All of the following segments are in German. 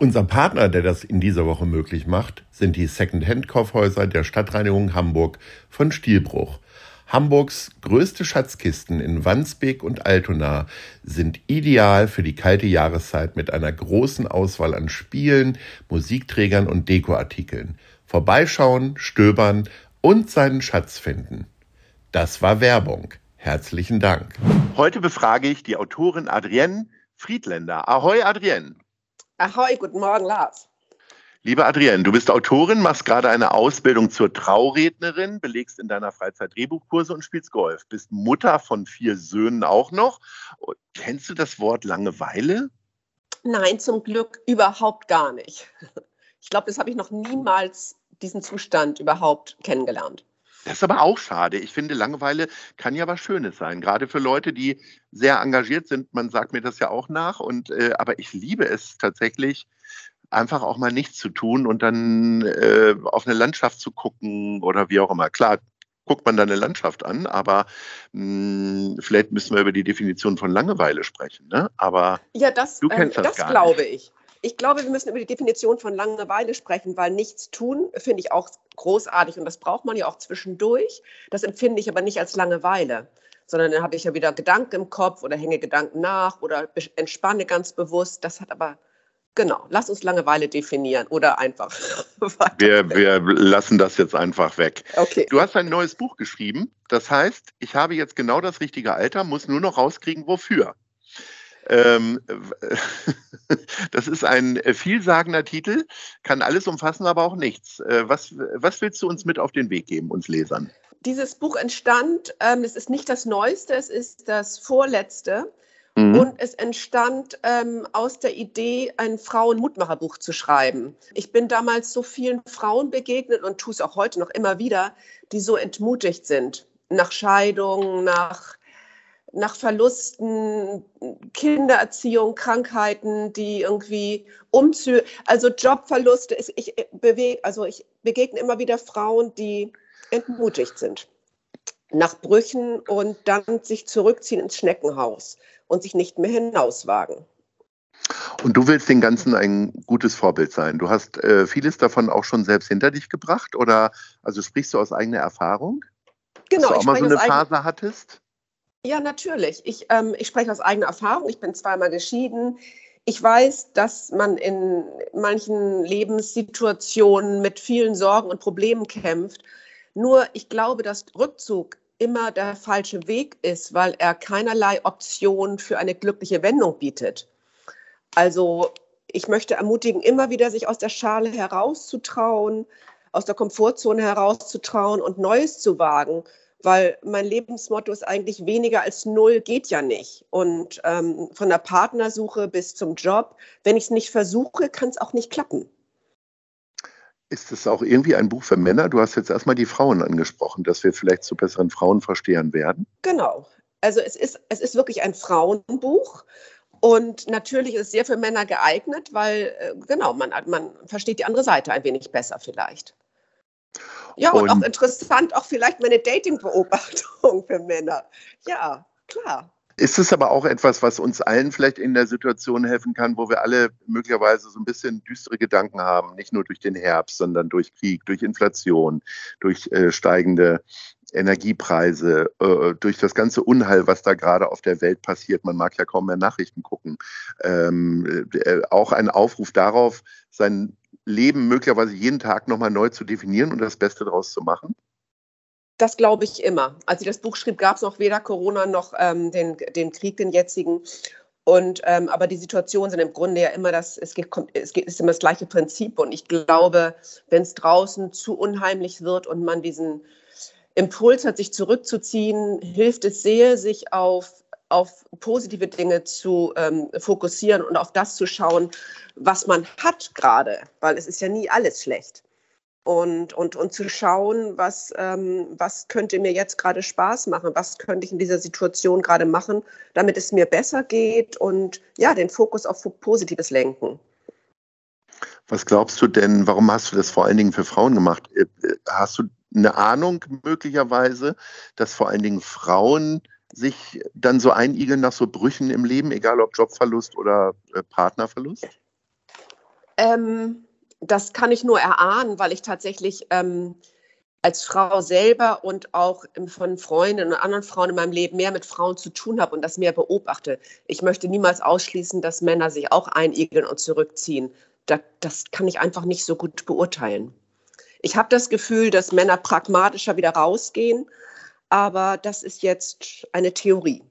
Unser Partner, der das in dieser Woche möglich macht, sind die Second-Hand-Kaufhäuser der Stadtreinigung Hamburg von Stielbruch. Hamburgs größte Schatzkisten in Wandsbek und Altona sind ideal für die kalte Jahreszeit mit einer großen Auswahl an Spielen, Musikträgern und Dekoartikeln. Vorbeischauen, stöbern und seinen Schatz finden. Das war Werbung. Herzlichen Dank. Heute befrage ich die Autorin Adrienne Friedländer. Ahoi, Adrienne. Ahoi, guten Morgen, Lars. Liebe Adrienne, du bist Autorin, machst gerade eine Ausbildung zur Traurednerin, belegst in deiner Freizeit Drehbuchkurse und spielst Golf. Bist Mutter von vier Söhnen auch noch. Kennst du das Wort Langeweile? Nein, zum Glück überhaupt gar nicht. Ich glaube, das habe ich noch niemals diesen Zustand überhaupt kennengelernt. Das ist aber auch schade. Ich finde, Langeweile kann ja was Schönes sein, gerade für Leute, die sehr engagiert sind. Man sagt mir das ja auch nach. Und äh, aber ich liebe es tatsächlich, einfach auch mal nichts zu tun und dann äh, auf eine Landschaft zu gucken oder wie auch immer. Klar, guckt man da eine Landschaft an, aber mh, hm, vielleicht müssen wir über die Definition von Langeweile sprechen. Ne? Aber ja, das, du kennst ähm, das, das glaube ich. Ich glaube, wir müssen über die Definition von Langeweile sprechen, weil nichts tun finde ich auch großartig und das braucht man ja auch zwischendurch. Das empfinde ich aber nicht als Langeweile, sondern dann habe ich ja wieder Gedanken im Kopf oder hänge Gedanken nach oder entspanne ganz bewusst. Das hat aber Genau, lass uns Langeweile definieren oder einfach. wir, wir lassen das jetzt einfach weg. Okay. Du hast ein neues Buch geschrieben. Das heißt, ich habe jetzt genau das richtige Alter, muss nur noch rauskriegen, wofür. Ähm, das ist ein vielsagender Titel, kann alles umfassen, aber auch nichts. Äh, was, was willst du uns mit auf den Weg geben, uns Lesern? Dieses Buch entstand, ähm, es ist nicht das Neueste, es ist das Vorletzte. Mhm. Und es entstand ähm, aus der Idee, ein Frauen-Mutmacherbuch zu schreiben. Ich bin damals so vielen Frauen begegnet und tue es auch heute noch immer wieder, die so entmutigt sind. Nach Scheidung, nach nach Verlusten, Kindererziehung, Krankheiten, die irgendwie Umzüge, also Jobverluste. Ich, bewege, also ich begegne immer wieder Frauen, die entmutigt sind nach Brüchen und dann sich zurückziehen ins Schneckenhaus und sich nicht mehr hinauswagen. Und du willst den Ganzen ein gutes Vorbild sein. Du hast äh, vieles davon auch schon selbst hinter dich gebracht oder also sprichst du aus eigener Erfahrung? Genau. Dass du auch mal so eine Phase hattest? Ja, natürlich. Ich, ähm, ich spreche aus eigener Erfahrung. Ich bin zweimal geschieden. Ich weiß, dass man in manchen Lebenssituationen mit vielen Sorgen und Problemen kämpft. Nur ich glaube, dass Rückzug immer der falsche Weg ist, weil er keinerlei Option für eine glückliche Wendung bietet. Also ich möchte ermutigen, immer wieder sich aus der Schale herauszutrauen, aus der Komfortzone herauszutrauen und Neues zu wagen, weil mein Lebensmotto ist eigentlich weniger als null geht ja nicht. Und ähm, von der Partnersuche bis zum Job, wenn ich es nicht versuche, kann es auch nicht klappen. Ist es auch irgendwie ein Buch für Männer? Du hast jetzt erstmal die Frauen angesprochen, dass wir vielleicht zu besseren Frauenverstehern werden. Genau. Also es ist, es ist wirklich ein Frauenbuch. Und natürlich ist es sehr für Männer geeignet, weil, äh, genau, man, man versteht die andere Seite ein wenig besser vielleicht. Ja, und, und auch interessant, auch vielleicht meine Dating-Beobachtung für Männer. Ja, klar. Ist es aber auch etwas, was uns allen vielleicht in der Situation helfen kann, wo wir alle möglicherweise so ein bisschen düstere Gedanken haben, nicht nur durch den Herbst, sondern durch Krieg, durch Inflation, durch äh, steigende Energiepreise, äh, durch das ganze Unheil, was da gerade auf der Welt passiert. Man mag ja kaum mehr Nachrichten gucken. Ähm, äh, auch ein Aufruf darauf, sein Leben möglicherweise jeden Tag nochmal neu zu definieren und das Beste daraus zu machen? Das glaube ich immer. Als ich das Buch schrieb, gab es noch weder Corona noch ähm, den, den Krieg, den jetzigen. Und, ähm, aber die Situationen sind im Grunde ja immer das, es, geht, es geht, ist immer das gleiche Prinzip. Und ich glaube, wenn es draußen zu unheimlich wird und man diesen Impuls hat, sich zurückzuziehen, hilft es sehr, sich auf, auf positive Dinge zu ähm, fokussieren und auf das zu schauen, was man hat gerade. Weil es ist ja nie alles schlecht. und, und, und zu schauen, was, ähm, was könnte mir jetzt gerade Spaß machen, was könnte ich in dieser Situation gerade machen, damit es mir besser geht und ja, den Fokus auf Positives lenken. Was glaubst du denn, warum hast du das vor allen Dingen für Frauen gemacht? Äh, äh, hast du eine Ahnung möglicherweise, dass vor allen Dingen Frauen sich dann so einigeln nach so Brüchen im Leben, egal ob Jobverlust oder äh, Partnerverlust? Ähm, das kann ich nur erahnen, weil ich tatsächlich ähm, als Frau selber und auch von Freundinnen und anderen Frauen in meinem Leben mehr mit Frauen zu tun habe und das mehr beobachte. Ich möchte niemals ausschließen, dass Männer sich auch einigeln und zurückziehen. Das, das kann ich einfach nicht so gut beurteilen. Ich habe das Gefühl, dass Männer pragmatischer wieder rausgehen, aber das ist jetzt eine Theorie.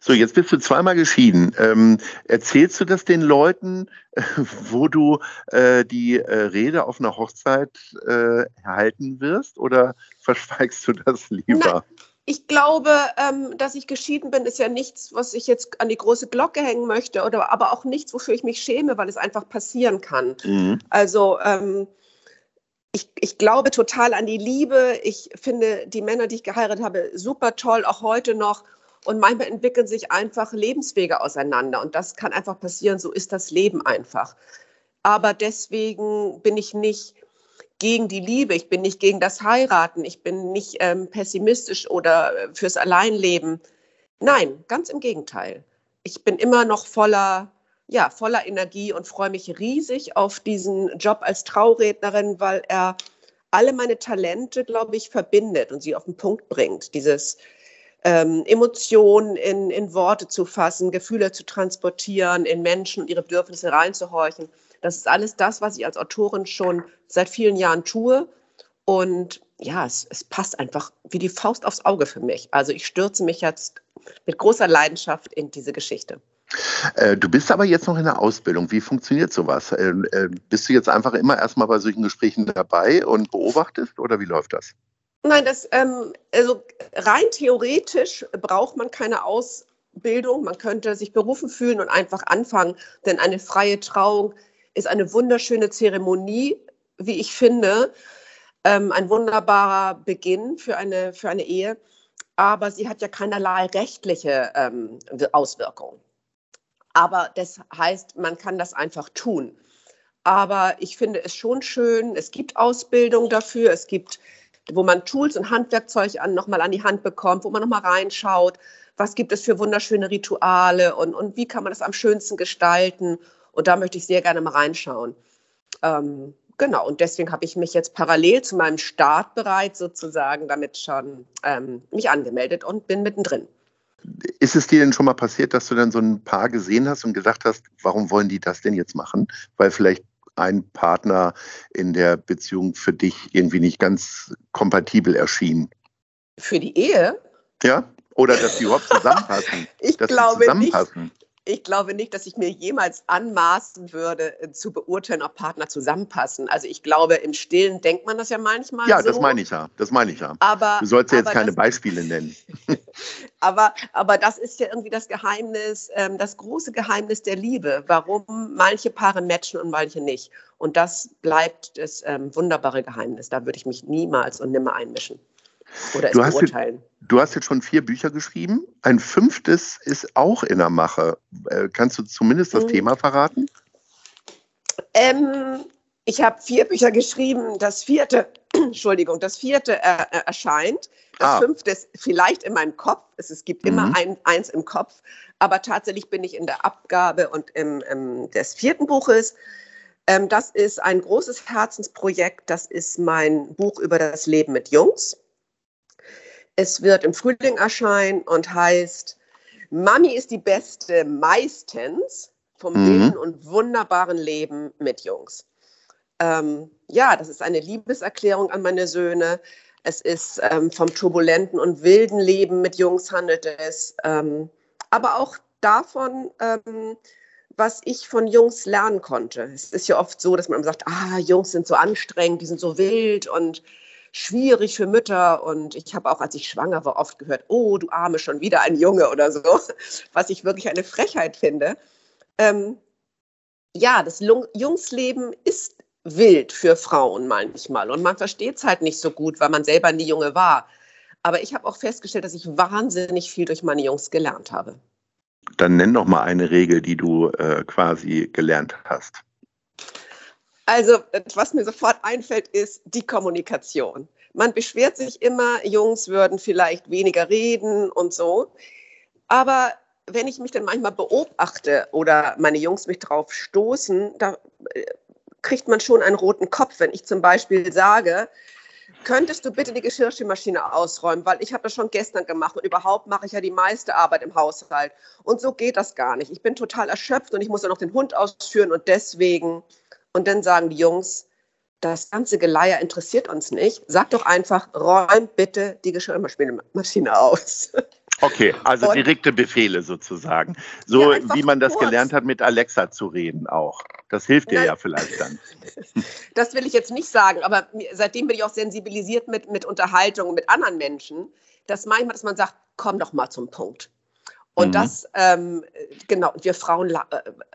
So, jetzt bist du zweimal geschieden. Ähm, erzählst du das den Leuten, äh, wo du äh, die äh, Rede auf einer Hochzeit äh, erhalten wirst oder verschweigst du das lieber? Na, ich glaube, ähm, dass ich geschieden bin, ist ja nichts, was ich jetzt an die große Glocke hängen möchte, oder aber auch nichts, wofür ich mich schäme, weil es einfach passieren kann. Mhm. Also ähm, ich, ich, glaube total an die Liebe. Ich finde die Männer, die ich geheiratet habe, super toll, auch heute noch. Und manchmal entwickeln sich einfach Lebenswege auseinander. Und das kann einfach passieren. So ist das Leben einfach. Aber deswegen bin ich nicht gegen die Liebe. Ich bin nicht gegen das Heiraten. Ich bin nicht ähm, pessimistisch oder äh, fürs Alleinleben. Nein, ganz im Gegenteil. Ich bin immer noch voller, ja, voller Energie und freue mich riesig auf diesen Job als Traurednerin, weil er alle meine Talente, glaube ich, verbindet und sie auf den Punkt bringt. Dieses ähm, Emotionen in, in Worte zu fassen, Gefühle zu transportieren, in Menschen und ihre Bedürfnisse reinzuhorchen. Das ist alles das, was ich als Autorin schon seit vielen Jahren tue. Und ja, es, es passt einfach wie die Faust aufs Auge für mich. Also ich stürze mich jetzt mit großer Leidenschaft in diese Geschichte. Äh, du bist aber jetzt noch in der Ausbildung. Wie funktioniert sowas? Äh, äh, bist du jetzt einfach immer erstmal bei solchen Gesprächen dabei und beobachtest oder wie läuft das? Nein, das, ähm, also rein theoretisch braucht man keine Ausbildung. Man könnte sich berufen fühlen und einfach anfangen, denn eine freie Trauung ist eine wunderschöne Zeremonie, wie ich finde, ähm, ein wunderbarer Beginn für eine, für eine Ehe. Aber sie hat ja keinerlei rechtliche ähm, Auswirkungen. Aber das heißt, man kann das einfach tun. Aber ich finde es schon schön, es gibt Ausbildung dafür, es gibt wo man Tools und Handwerkzeug an, nochmal an die Hand bekommt, wo man nochmal reinschaut, was gibt es für wunderschöne Rituale und, und wie kann man das am schönsten gestalten. Und da möchte ich sehr gerne mal reinschauen. Ähm, genau, und deswegen habe ich mich jetzt parallel zu meinem Start bereit sozusagen damit schon ähm, mich angemeldet und bin mittendrin. Ist es dir denn schon mal passiert, dass du dann so ein Paar gesehen hast und gesagt hast, warum wollen die das denn jetzt machen? Weil vielleicht ein Partner in der Beziehung für dich irgendwie nicht ganz kompatibel erschien? Für die Ehe? Ja, oder dass die überhaupt zusammenpassen. ich glaube nicht. Ich glaube nicht, dass ich mir jemals anmaßen würde, äh, zu beurteilen, ob Partner zusammenpassen. Also ich glaube, im Stillen denkt man das ja manchmal. Ja, so. das meine ich ja. Das meine ich ja. Aber, du sollst ja jetzt keine das, Beispiele nennen. aber, aber das ist ja irgendwie das Geheimnis, ähm, das große Geheimnis der Liebe, warum manche Paare matchen und manche nicht. Und das bleibt das ähm, wunderbare Geheimnis. Da würde ich mich niemals und nimmer einmischen oder du beurteilen. Jetzt, du hast jetzt schon vier Bücher geschrieben. Ein fünftes ist auch in der Mache. Äh, kannst du zumindest das mhm. Thema verraten? Ähm, ich habe vier Bücher geschrieben. Das vierte, Entschuldigung, das vierte äh, äh, erscheint. Das ah. fünfte ist vielleicht in meinem Kopf. Es, es gibt mhm. immer ein, eins im Kopf. Aber tatsächlich bin ich in der Abgabe und im, im des vierten Buches. Ähm, das ist ein großes Herzensprojekt. Das ist mein Buch über das Leben mit Jungs. Es wird im Frühling erscheinen und heißt Mami ist die Beste meistens vom mhm. wilden und wunderbaren Leben mit Jungs. Ähm, ja, das ist eine Liebeserklärung an meine Söhne. Es ist ähm, vom turbulenten und wilden Leben mit Jungs handelt es, ähm, aber auch davon, ähm, was ich von Jungs lernen konnte. Es ist ja oft so, dass man sagt, ah, Jungs sind so anstrengend, die sind so wild und schwierig für Mütter. Und ich habe auch, als ich schwanger war, oft gehört, oh, du Arme, schon wieder ein Junge oder so, was ich wirklich eine Frechheit finde. Ähm, ja, das Jungsleben ist wild für Frauen manchmal. Und man versteht es halt nicht so gut, weil man selber nie Junge war. Aber ich habe auch festgestellt, dass ich wahnsinnig viel durch meine Jungs gelernt habe. Dann nenn doch mal eine Regel, die du äh, quasi gelernt hast. Also, was mir sofort einfällt, ist die Kommunikation. Man beschwert sich immer, Jungs würden vielleicht weniger reden und so. Aber wenn ich mich dann manchmal beobachte oder meine Jungs mich drauf stoßen, da äh, kriegt man schon einen roten Kopf, wenn ich zum Beispiel sage, könntest du bitte die Geschirrspülmaschine ausräumen, weil ich habe das schon gestern gemacht und überhaupt mache ich ja die meiste Arbeit im Haushalt. Und so geht das gar nicht. Ich bin total erschöpft und ich muss ja noch den Hund ausführen und deswegen. Und dann sagen die Jungs, das ganze Geleier interessiert uns nicht. Sag doch einfach, räum bitte die Geschirrmaschine aus. Okay, also und, direkte Befehle sozusagen. So ja, wie man das kurz. gelernt hat, mit Alexa zu reden auch. Das hilft dir Nein. ja vielleicht dann. Das will ich jetzt nicht sagen, aber seitdem bin ich auch sensibilisiert mit, mit Unterhaltung mit anderen Menschen, dass manchmal, dass man sagt, komm doch mal zum Punkt. Und mhm. das, ähm, genau, wir Frauen äh,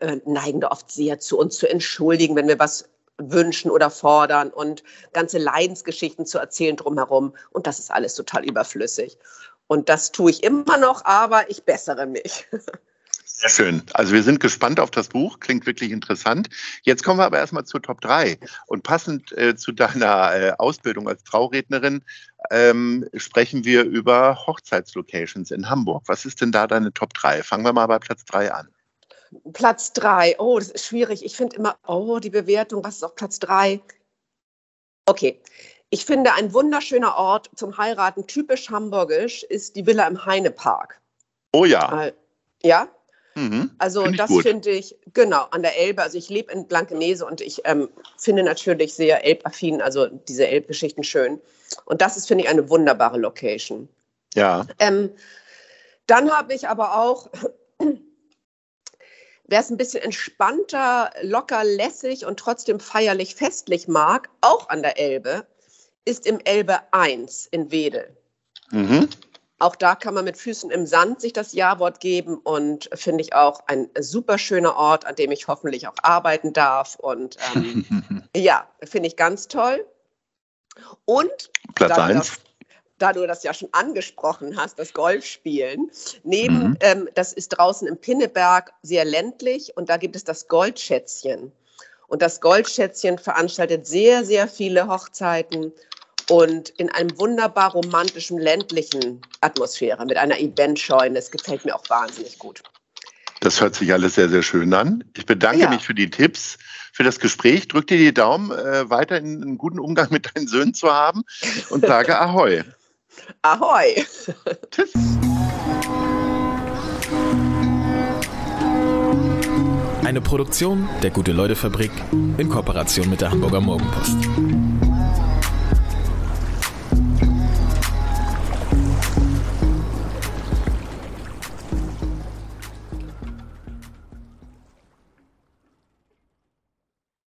äh, neigen da oft sehr zu uns zu entschuldigen, wenn wir was wünschen oder fordern und ganze Leidensgeschichten zu erzählen drumherum. Und das ist alles total überflüssig. Und das tue ich immer noch, aber ich bessere mich. Sehr schön. Also wir sind gespannt auf das Buch, klingt wirklich interessant. Jetzt kommen wir aber erstmal zur Top 3. Und passend äh, zu deiner äh, Ausbildung als Traurednerin ähm, sprechen wir über Hochzeitslocations in Hamburg. Was ist denn da deine Top 3? Fangen wir mal bei Platz 3 an. Platz 3, oh, das ist schwierig. Ich finde immer, oh, die Bewertung, was ist auf Platz 3? Okay, ich finde, ein wunderschöner Ort zum Heiraten, typisch hamburgisch, ist die Villa im Heinepark. Oh ja. Äh, ja? Mhm, also find das finde ich, genau, an der Elbe. Also ich lebe in Blankenese und ich ähm, finde natürlich sehr elbaffin, also diese Elbgeschichten schön. Und das ist, finde ich, eine wunderbare Location. Ja. Ähm, dann habe ich aber auch, wer es ein bisschen entspannter, locker, lässig und trotzdem feierlich, festlich mag, auch an der Elbe, ist im Elbe 1 in Wedel. Mhm. Auch da kann man mit Füßen im Sand sich das Ja-Wort geben und finde ich auch ein super schöner Ort, an dem ich hoffentlich auch arbeiten darf. Und ähm, ja, finde ich ganz toll. Und Platz 1 da du das ja schon angesprochen hast, das Golfspielen. Neben, mhm. ähm, das ist draußen im Pinneberg sehr ländlich und da gibt es das Goldschätzchen. Und das Goldschätzchen veranstaltet sehr, sehr viele Hochzeiten und in einem wunderbar romantischen ländlichen Atmosphäre mit einer Eventscheune. Das gefällt mir auch wahnsinnig gut. Das hört sich alles sehr, sehr schön an. Ich bedanke ja. mich für die Tipps, für das Gespräch. Drück dir die Daumen, äh, weiterhin einen guten Umgang mit deinen Söhnen zu haben und sage Ahoi. Ahoi. Tschüss. Eine Produktion der Gute-Leute-Fabrik in Kooperation mit der Hamburger Morgenpost.